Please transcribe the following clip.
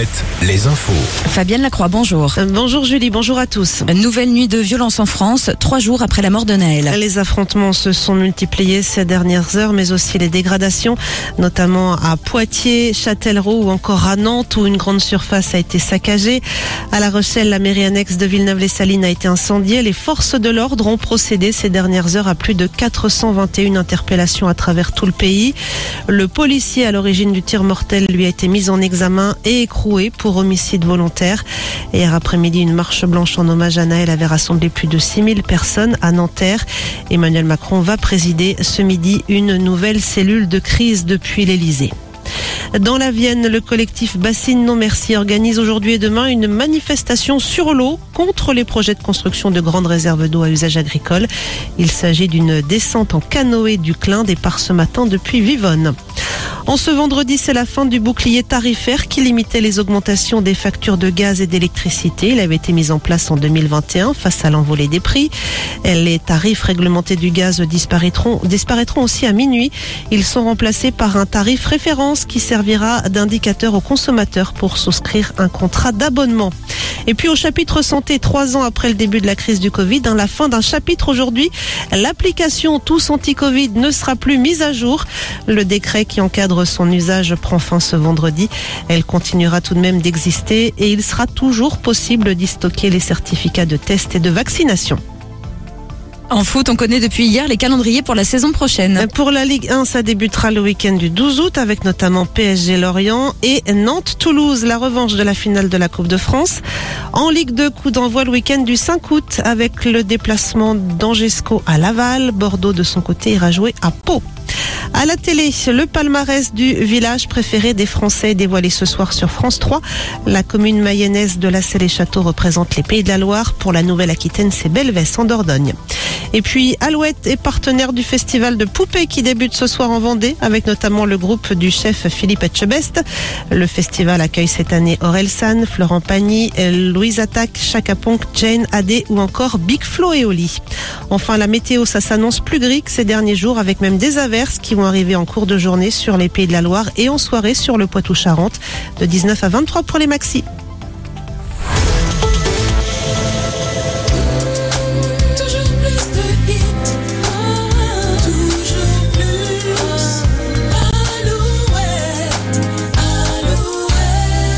Alouette, les infos. Fabienne Lacroix, bonjour. Euh, Bonjour Julie, bonjour à tous. Nouvelle nuit de violence en France, trois jours après la mort de Naël. Les affrontements se sont multipliés ces dernières heures, mais aussi les dégradations, notamment à Poitiers, Châtellerault ou encore à Nantes, où une grande surface a été saccagée. À La Rochelle, la mairie annexe de Villeneuve-les-Salines a été incendiée. Les forces de l'ordre ont procédé ces dernières heures à plus de 421 interpellations à travers tout le pays. Le policier à l'origine du tir mortel lui a été mis en examen et écroué pour homicide volontaire. Hier après-midi, une marche blanche en hommage à Naël avait rassemblé plus de 6000 personnes à Nanterre. Emmanuel Macron va présider ce midi une nouvelle cellule de crise depuis l'Elysée. Dans la Vienne, le collectif Bassine Non Merci organise aujourd'hui et demain une manifestation sur l'eau contre les projets de construction de grandes réserves d'eau à usage agricole. Il s'agit d'une descente en canoë du Clin départ ce matin depuis Vivonne. En ce vendredi, c'est la fin du bouclier tarifaire qui limitait les augmentations des factures de gaz et d'électricité. Il avait été mis en place en 2021 face à l'envolée des prix. Les tarifs réglementés du gaz disparaîtront, aussi à minuit. Ils sont remplacés par un tarif référence qui servira d'indicateur aux consommateurs pour souscrire un contrat d'abonnement. Et puis au chapitre santé, trois ans après le début de la crise du Covid, dans la fin d'un chapitre aujourd'hui, l'application Tous Anti-Covid ne sera plus mise à jour. Le décret qui encadre son usage prend fin ce vendredi. Elle continuera tout de même d'exister et il sera toujours possible d'y stocker les certificats de test et de vaccination. En foot, on connaît depuis hier les calendriers pour la saison prochaine. Pour la Ligue 1, ça débutera le week-end du 12 août avec notamment PSG Lorient et Nantes-Toulouse, la revanche de la finale de la Coupe de France. En Ligue 2, coup d'envoi le week-end du 5 août avec le déplacement d'Angesco à Laval. Bordeaux, de son côté, ira jouer à Pau. À la télé, le palmarès du village préféré des Français dévoilé ce soir sur France 3. La commune mayonnaise de la Selle et Château représente les Pays de la Loire. Pour la Nouvelle-Aquitaine, c'est Belvès en Dordogne. Et puis Alouette est partenaire du festival de poupées qui débute ce soir en Vendée avec notamment le groupe du chef Philippe Etchebest. Le festival accueille cette année Orelsan, Florent Pagny, Louise Attaque, Chaka Jane Adé ou encore Big Flo et Oli. Enfin la météo, ça s'annonce plus gris que ces derniers jours avec même des averses qui vont arriver en cours de journée sur les Pays de la Loire et en soirée sur le Poitou-Charentes de 19 à 23 pour les maxis.